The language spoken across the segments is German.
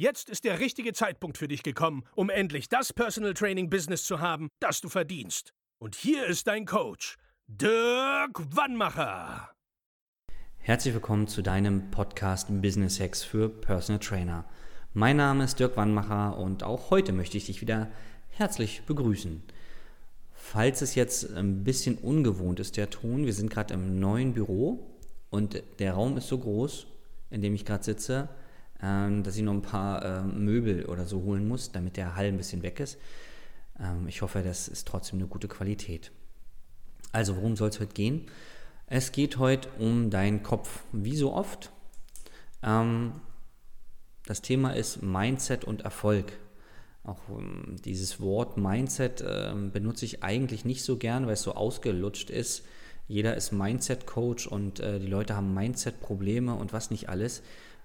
Jetzt ist der richtige Zeitpunkt für dich gekommen, um endlich das Personal Training Business zu haben, das du verdienst. Und hier ist dein Coach, Dirk Wannmacher. Herzlich willkommen zu deinem Podcast Business Hacks für Personal Trainer. Mein Name ist Dirk Wannmacher und auch heute möchte ich dich wieder herzlich begrüßen. Falls es jetzt ein bisschen ungewohnt ist, der Ton, wir sind gerade im neuen Büro und der Raum ist so groß, in dem ich gerade sitze, ähm, dass ich noch ein paar ähm, Möbel oder so holen muss, damit der Hall ein bisschen weg ist. Ähm, ich hoffe, das ist trotzdem eine gute Qualität. Also, worum soll es heute gehen? Es geht heute um deinen Kopf. Wie so oft. das Thema ist Mindset und Erfolg. Auch ähm, dieses Wort Mindset äh, benutze ich eigentlich nicht so gern, weil es so ausgelutscht ist. Jeder ist Mindset-Coach und äh, die Leute haben Mindset-Probleme und was nicht alles.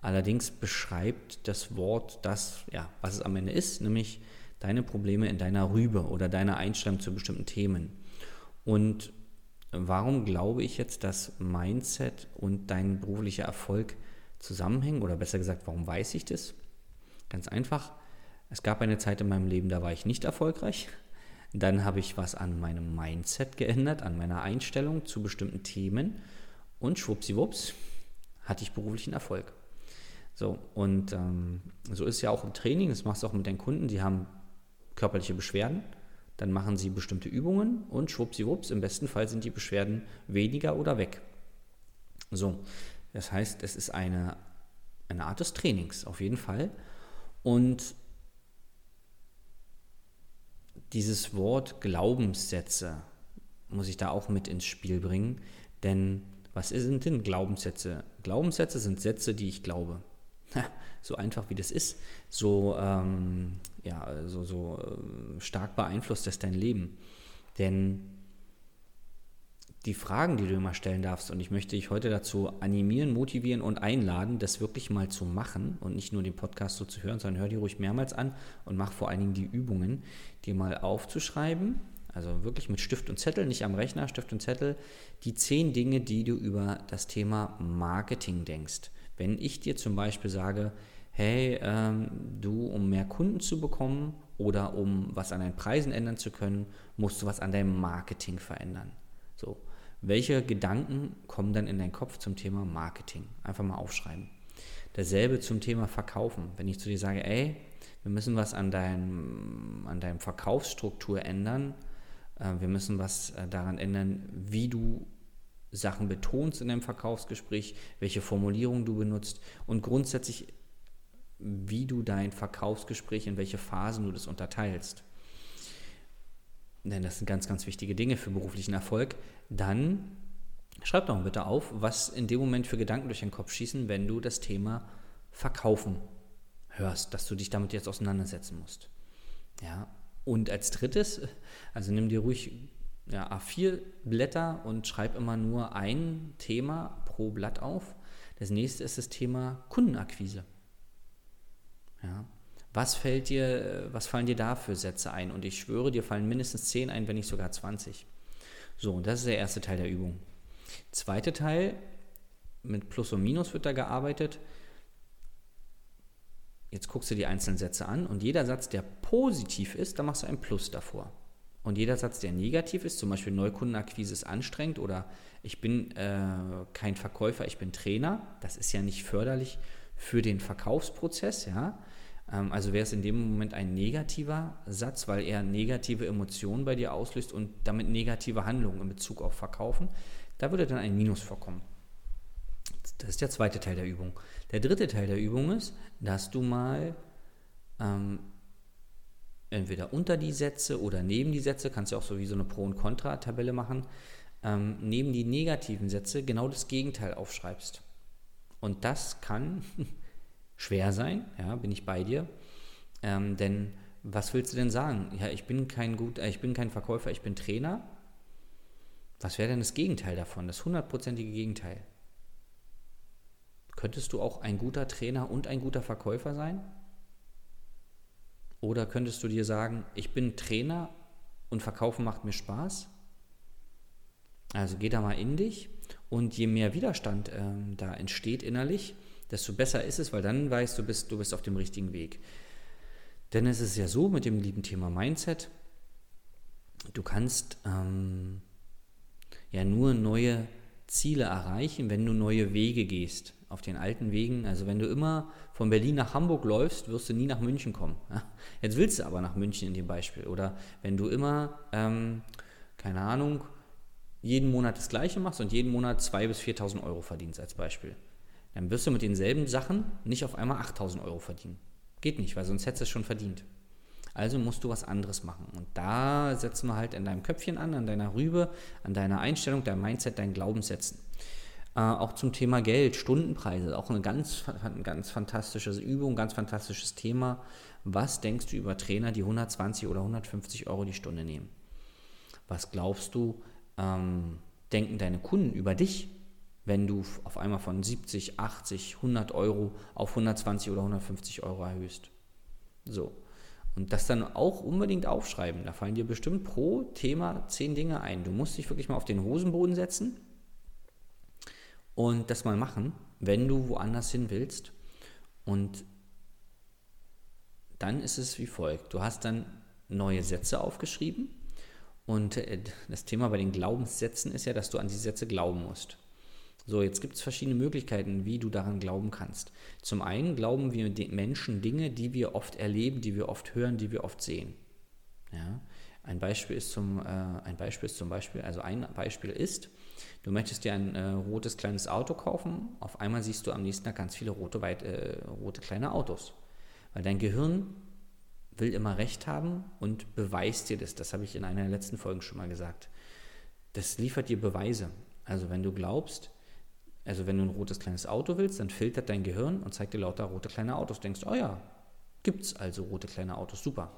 Allerdings beschreibt das Wort das, ja, was es am Ende ist, nämlich deine Probleme in deiner Rübe oder deine Einstellung zu bestimmten Themen. Und warum glaube ich jetzt, dass Mindset und dein beruflicher Erfolg zusammenhängen? Oder besser gesagt, warum weiß ich das? Ganz einfach, es gab eine Zeit in meinem Leben, da war ich nicht erfolgreich. Dann habe ich was an meinem Mindset geändert, an meiner Einstellung zu bestimmten Themen und schwuppsiwupps hatte ich beruflichen Erfolg. So, und ähm, so ist ja auch im Training, das machst du auch mit deinen Kunden, die haben körperliche Beschwerden, dann machen sie bestimmte Übungen und schwuppsiwupps, im besten Fall sind die Beschwerden weniger oder weg. So, das heißt, es ist eine, eine Art des Trainings, auf jeden Fall. Und dieses Wort Glaubenssätze muss ich da auch mit ins Spiel bringen. Denn was sind denn Glaubenssätze? Glaubenssätze sind Sätze, die ich glaube. So einfach wie das ist, so, ähm, ja, so, so äh, stark beeinflusst das dein Leben. Denn die Fragen, die du immer stellen darfst, und ich möchte dich heute dazu animieren, motivieren und einladen, das wirklich mal zu machen und nicht nur den Podcast so zu hören, sondern hör dir ruhig mehrmals an und mach vor allen Dingen die Übungen, dir mal aufzuschreiben, also wirklich mit Stift und Zettel, nicht am Rechner, Stift und Zettel, die zehn Dinge, die du über das Thema Marketing denkst. Wenn ich dir zum Beispiel sage, hey, ähm, du, um mehr Kunden zu bekommen oder um was an deinen Preisen ändern zu können, musst du was an deinem Marketing verändern. So, welche Gedanken kommen dann in deinen Kopf zum Thema Marketing? Einfach mal aufschreiben. Dasselbe zum Thema Verkaufen. Wenn ich zu dir sage, ey, wir müssen was an, deinem, an deinem Verkaufsstruktur ändern, äh, wir müssen was äh, daran ändern, wie du Sachen betonst in deinem Verkaufsgespräch, welche Formulierung du benutzt und grundsätzlich, wie du dein Verkaufsgespräch, in welche Phasen du das unterteilst denn das sind ganz, ganz wichtige Dinge für beruflichen Erfolg, dann schreib doch mal bitte auf, was in dem Moment für Gedanken durch den Kopf schießen, wenn du das Thema Verkaufen hörst, dass du dich damit jetzt auseinandersetzen musst. Ja, und als drittes, also nimm dir ruhig ja, A4 Blätter und schreib immer nur ein Thema pro Blatt auf. Das nächste ist das Thema Kundenakquise. Ja, was fällt dir, was fallen dir da für Sätze ein? Und ich schwöre, dir fallen mindestens 10 ein, wenn nicht sogar 20. So, und das ist der erste Teil der Übung. Zweiter Teil, mit Plus und Minus wird da gearbeitet. Jetzt guckst du die einzelnen Sätze an und jeder Satz, der positiv ist, da machst du ein Plus davor. Und jeder Satz, der negativ ist, zum Beispiel Neukundenakquise ist anstrengend oder ich bin äh, kein Verkäufer, ich bin Trainer, das ist ja nicht förderlich für den Verkaufsprozess, ja. Ähm, also wäre es in dem Moment ein negativer Satz, weil er negative Emotionen bei dir auslöst und damit negative Handlungen in Bezug auf Verkaufen. Da würde dann ein Minus vorkommen. Das ist der zweite Teil der Übung. Der dritte Teil der Übung ist, dass du mal ähm, entweder unter die Sätze oder neben die Sätze, kannst du auch so wie so eine Pro- und Contra-Tabelle machen, ähm, neben die negativen Sätze genau das Gegenteil aufschreibst. Und das kann schwer sein, ja, bin ich bei dir. Ähm, denn was willst du denn sagen? Ja, ich bin kein gut, äh, ich bin kein Verkäufer, ich bin Trainer. Was wäre denn das Gegenteil davon, das hundertprozentige Gegenteil? Könntest du auch ein guter Trainer und ein guter Verkäufer sein? Oder könntest du dir sagen, ich bin Trainer und Verkaufen macht mir Spaß? Also geh da mal in dich und je mehr Widerstand ähm, da entsteht innerlich, desto besser ist es, weil dann weißt du, bist, du bist auf dem richtigen Weg. Denn es ist ja so mit dem lieben Thema Mindset, du kannst ähm, ja nur neue Ziele erreichen, wenn du neue Wege gehst. Auf den alten Wegen, also wenn du immer von Berlin nach Hamburg läufst, wirst du nie nach München kommen. Jetzt willst du aber nach München in dem Beispiel. Oder wenn du immer, ähm, keine Ahnung, jeden Monat das Gleiche machst und jeden Monat 2.000 bis 4.000 Euro verdienst als Beispiel, dann wirst du mit denselben Sachen nicht auf einmal 8.000 Euro verdienen. Geht nicht, weil sonst hättest du es schon verdient. Also musst du was anderes machen. Und da setzen wir halt in deinem Köpfchen an, an deiner Rübe, an deiner Einstellung, dein Mindset, dein Glaubenssätzen. Äh, auch zum Thema Geld, Stundenpreise, auch eine ganz, ganz fantastische Übung, ganz fantastisches Thema. Was denkst du über Trainer, die 120 oder 150 Euro die Stunde nehmen? Was glaubst du, ähm, denken deine Kunden über dich, wenn du auf einmal von 70, 80, 100 Euro auf 120 oder 150 Euro erhöhst. So. Und das dann auch unbedingt aufschreiben. Da fallen dir bestimmt pro Thema zehn Dinge ein. Du musst dich wirklich mal auf den Hosenboden setzen und das mal machen, wenn du woanders hin willst. Und dann ist es wie folgt. Du hast dann neue Sätze aufgeschrieben und äh, das Thema bei den Glaubenssätzen ist ja, dass du an die Sätze glauben musst. So, jetzt gibt es verschiedene Möglichkeiten, wie du daran glauben kannst. Zum einen glauben wir Menschen Dinge, die wir oft erleben, die wir oft hören, die wir oft sehen. Ja? Ein Beispiel ist zum, äh, ein Beispiel ist zum Beispiel, also ein Beispiel ist, du möchtest dir ein äh, rotes kleines Auto kaufen, auf einmal siehst du am nächsten Tag ganz viele rote, weit, äh, rote kleine Autos. Weil dein Gehirn will immer Recht haben und beweist dir das. Das habe ich in einer der letzten Folgen schon mal gesagt. Das liefert dir Beweise. Also wenn du glaubst, also wenn du ein rotes kleines Auto willst, dann filtert dein Gehirn und zeigt dir lauter rote kleine Autos. Du denkst, oh ja, gibt es also rote kleine Autos, super.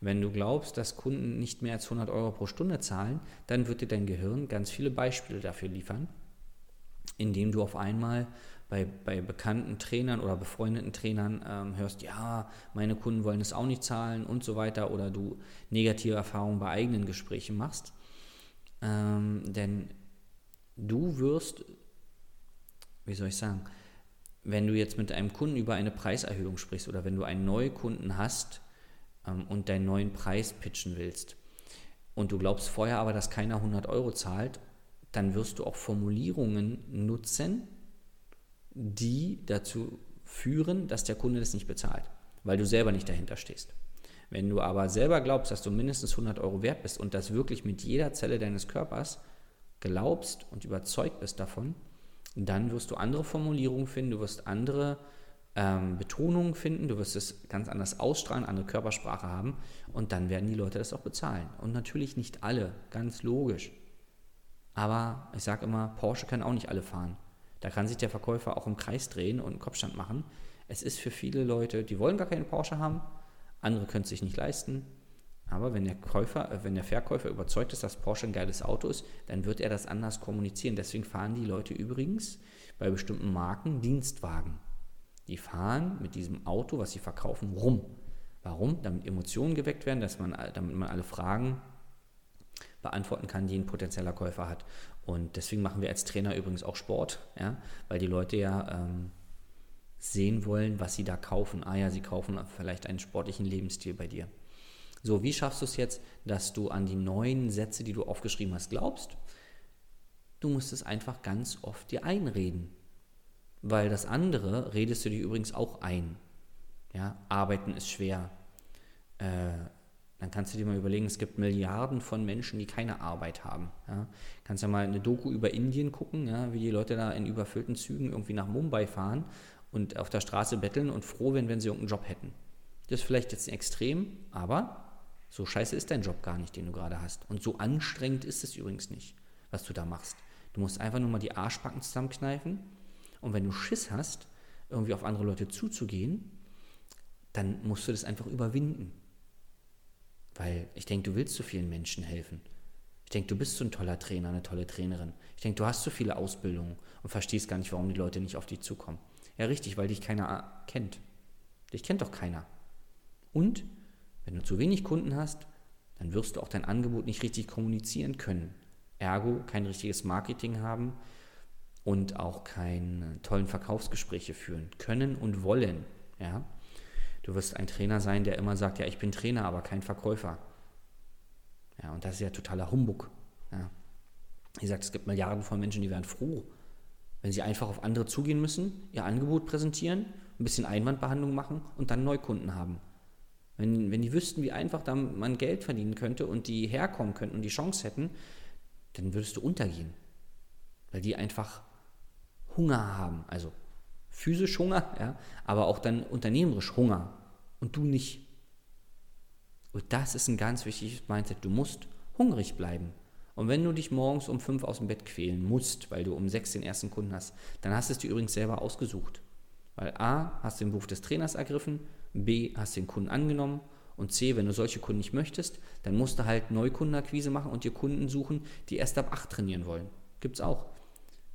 Wenn du glaubst, dass Kunden nicht mehr als 100 Euro pro Stunde zahlen, dann wird dir dein Gehirn ganz viele Beispiele dafür liefern, indem du auf einmal bei, bei bekannten Trainern oder befreundeten Trainern ähm, hörst, ja, meine Kunden wollen es auch nicht zahlen und so weiter, oder du negative Erfahrungen bei eigenen Gesprächen machst. Ähm, denn du wirst, wie soll ich sagen, wenn du jetzt mit einem Kunden über eine Preiserhöhung sprichst oder wenn du einen neuen Kunden hast ähm, und deinen neuen Preis pitchen willst und du glaubst vorher aber, dass keiner 100 Euro zahlt, dann wirst du auch Formulierungen nutzen, die dazu führen, dass der Kunde das nicht bezahlt, weil du selber nicht dahinter stehst. Wenn du aber selber glaubst, dass du mindestens 100 Euro wert bist und das wirklich mit jeder Zelle deines Körpers glaubst und überzeugt bist davon, dann wirst du andere Formulierungen finden, du wirst andere ähm, Betonungen finden, du wirst es ganz anders ausstrahlen, andere Körpersprache haben und dann werden die Leute das auch bezahlen. Und natürlich nicht alle, ganz logisch. Aber ich sage immer, Porsche kann auch nicht alle fahren. Da kann sich der Verkäufer auch im Kreis drehen und einen Kopfstand machen. Es ist für viele Leute, die wollen gar keine Porsche haben, andere können es sich nicht leisten. Aber wenn der, Käufer, äh, wenn der Verkäufer überzeugt ist, dass Porsche ein geiles Auto ist, dann wird er das anders kommunizieren. Deswegen fahren die Leute übrigens bei bestimmten Marken Dienstwagen. Die fahren mit diesem Auto, was sie verkaufen, rum. Warum? Damit Emotionen geweckt werden, dass man, damit man alle Fragen beantworten kann, die ein potenzieller Käufer hat. Und deswegen machen wir als Trainer übrigens auch Sport, ja, weil die Leute ja ähm, sehen wollen, was sie da kaufen. Ah ja, sie kaufen vielleicht einen sportlichen Lebensstil bei dir. So, wie schaffst du es jetzt, dass du an die neuen Sätze, die du aufgeschrieben hast, glaubst? Du musst es einfach ganz oft dir einreden. Weil das andere redest du dir übrigens auch ein. Ja, arbeiten ist schwer. Äh, dann kannst du dir mal überlegen, es gibt Milliarden von Menschen, die keine Arbeit haben. Ja. Kannst ja mal eine Doku über Indien gucken, ja, wie die Leute da in überfüllten Zügen irgendwie nach Mumbai fahren und auf der Straße betteln und froh werden, wenn sie irgendeinen Job hätten. Das ist vielleicht jetzt ein Extrem, aber so scheiße ist dein Job gar nicht, den du gerade hast. Und so anstrengend ist es übrigens nicht, was du da machst. Du musst einfach nur mal die Arschbacken zusammenkneifen und wenn du Schiss hast, irgendwie auf andere Leute zuzugehen, dann musst du das einfach überwinden. Weil ich denke, du willst so vielen Menschen helfen. Ich denke, du bist so ein toller Trainer, eine tolle Trainerin. Ich denke, du hast so viele Ausbildungen und verstehst gar nicht, warum die Leute nicht auf dich zukommen. Ja, richtig, weil dich keiner kennt. Dich kennt doch keiner. Und wenn du zu wenig Kunden hast, dann wirst du auch dein Angebot nicht richtig kommunizieren können. Ergo kein richtiges Marketing haben und auch keine tollen Verkaufsgespräche führen können und wollen. Ja? Du wirst ein Trainer sein, der immer sagt, ja, ich bin Trainer, aber kein Verkäufer. Ja, und das ist ja totaler Humbug. Ja. Wie gesagt, es gibt Milliarden von Menschen, die wären froh, wenn sie einfach auf andere zugehen müssen, ihr Angebot präsentieren, ein bisschen Einwandbehandlung machen und dann Neukunden haben. Wenn, wenn die wüssten, wie einfach da man Geld verdienen könnte und die herkommen könnten und die Chance hätten, dann würdest du untergehen. Weil die einfach Hunger haben. Also physisch Hunger, ja, aber auch dann unternehmerisch Hunger. Und du nicht. Und das ist ein ganz wichtiges Mindset. Du musst hungrig bleiben. Und wenn du dich morgens um fünf aus dem Bett quälen musst, weil du um sechs den ersten Kunden hast, dann hast du es dir übrigens selber ausgesucht. Weil A, hast du den Beruf des Trainers ergriffen, B, hast den Kunden angenommen und C, wenn du solche Kunden nicht möchtest, dann musst du halt Neukundenakquise machen und dir Kunden suchen, die erst ab acht trainieren wollen. Gibt es auch.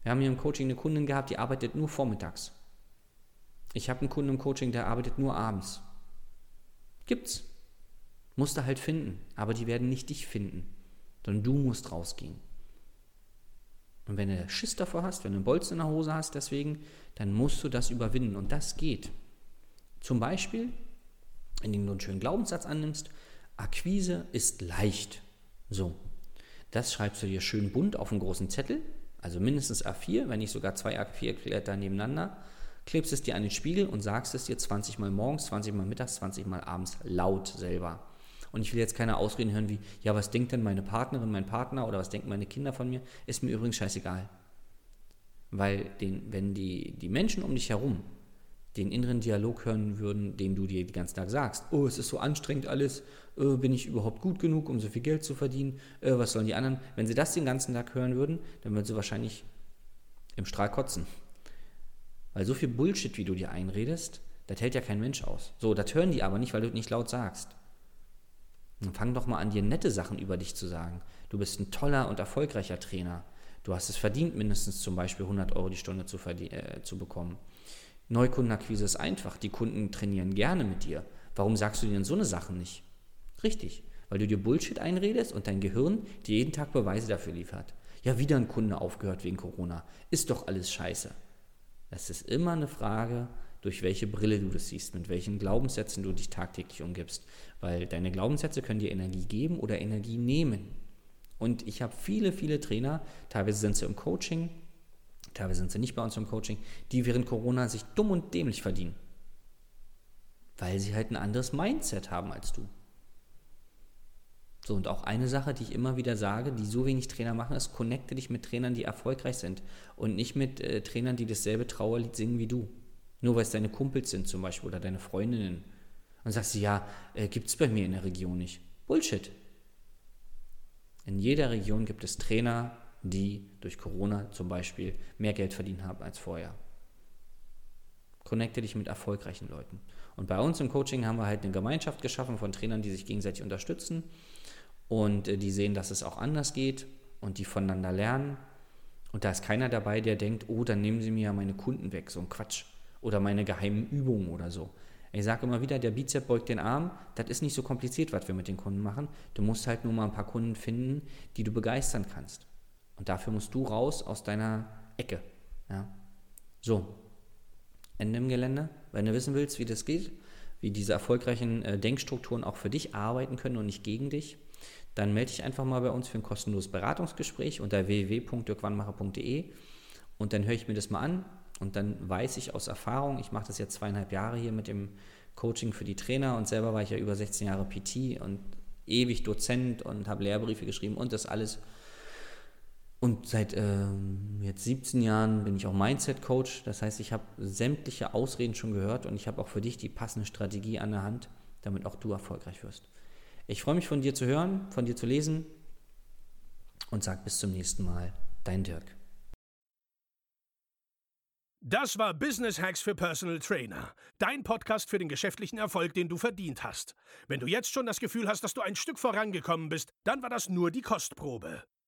Wir haben hier im Coaching eine Kundin gehabt, die arbeitet nur vormittags. Ich habe einen Kunden im Coaching, der arbeitet nur abends. Gibt's. Musst du halt finden, aber die werden nicht dich finden, sondern du musst rausgehen. Und wenn du Schiss davor hast, wenn du einen Bolzen in der Hose hast, deswegen, dann musst du das überwinden. Und das geht. Zum Beispiel, indem du einen schönen Glaubenssatz annimmst, Akquise ist leicht. So, das schreibst du dir schön bunt auf einen großen Zettel, also mindestens A4, wenn nicht sogar zwei A4-Blätter nebeneinander, klebst es dir an den Spiegel und sagst es dir 20 Mal morgens, 20 Mal mittags, 20 Mal abends laut selber. Und ich will jetzt keine Ausreden hören wie, ja, was denkt denn meine Partnerin, mein Partner oder was denken meine Kinder von mir? Ist mir übrigens scheißegal. Weil den, wenn die, die Menschen um dich herum den inneren Dialog hören würden, den du dir den ganzen Tag sagst, oh, es ist so anstrengend alles, äh, bin ich überhaupt gut genug, um so viel Geld zu verdienen, äh, was sollen die anderen? Wenn sie das den ganzen Tag hören würden, dann würden sie wahrscheinlich im Strahl kotzen. Weil so viel Bullshit, wie du dir einredest, das hält ja kein Mensch aus. So, das hören die aber nicht, weil du nicht laut sagst. Dann fang doch mal an, dir nette Sachen über dich zu sagen. Du bist ein toller und erfolgreicher Trainer. Du hast es verdient, mindestens zum Beispiel 100 Euro die Stunde zu, äh, zu bekommen. Neukundenakquise ist einfach. Die Kunden trainieren gerne mit dir. Warum sagst du denn so eine Sache nicht? Richtig, weil du dir Bullshit einredest und dein Gehirn dir jeden Tag Beweise dafür liefert. Ja, wieder ein Kunde aufgehört wegen Corona. Ist doch alles scheiße. Das ist immer eine Frage, durch welche Brille du das siehst, mit welchen Glaubenssätzen du dich tagtäglich umgibst. Weil deine Glaubenssätze können dir Energie geben oder Energie nehmen. Und ich habe viele, viele Trainer, teilweise sind sie im Coaching, teilweise sind sie nicht bei uns im Coaching, die während Corona sich dumm und dämlich verdienen. Weil sie halt ein anderes Mindset haben als du. So, und auch eine Sache, die ich immer wieder sage, die so wenig Trainer machen, ist, connecte dich mit Trainern, die erfolgreich sind und nicht mit äh, Trainern, die dasselbe Trauerlied singen wie du. Nur weil es deine Kumpels sind zum Beispiel oder deine Freundinnen. Und sagst du, ja, äh, gibt es bei mir in der Region nicht. Bullshit. In jeder Region gibt es Trainer, die durch Corona zum Beispiel mehr Geld verdient haben als vorher. Connecte dich mit erfolgreichen Leuten. Und bei uns im Coaching haben wir halt eine Gemeinschaft geschaffen von Trainern, die sich gegenseitig unterstützen und äh, die sehen, dass es auch anders geht und die voneinander lernen. Und da ist keiner dabei, der denkt, oh, dann nehmen sie mir ja meine Kunden weg, so ein Quatsch. Oder meine geheimen Übungen oder so. Ich sage immer wieder, der Bizep beugt den Arm. Das ist nicht so kompliziert, was wir mit den Kunden machen. Du musst halt nur mal ein paar Kunden finden, die du begeistern kannst. Und dafür musst du raus aus deiner Ecke. Ja. So, Ende im Gelände. Wenn du wissen willst, wie das geht, wie diese erfolgreichen äh, Denkstrukturen auch für dich arbeiten können und nicht gegen dich, dann melde dich einfach mal bei uns für ein kostenloses Beratungsgespräch unter www.dirkwannmacher.de und dann höre ich mir das mal an und dann weiß ich aus Erfahrung, ich mache das jetzt zweieinhalb Jahre hier mit dem Coaching für die Trainer und selber war ich ja über 16 Jahre PT und ewig Dozent und habe Lehrbriefe geschrieben und das alles. Und seit ähm, jetzt 17 Jahren bin ich auch Mindset-Coach. Das heißt, ich habe sämtliche Ausreden schon gehört und ich habe auch für dich die passende Strategie an der Hand, damit auch du erfolgreich wirst. Ich freue mich von dir zu hören, von dir zu lesen und sag bis zum nächsten Mal. Dein Dirk. Das war Business Hacks für Personal Trainer. Dein Podcast für den geschäftlichen Erfolg, den du verdient hast. Wenn du jetzt schon das Gefühl hast, dass du ein Stück vorangekommen bist, dann war das nur die Kostprobe.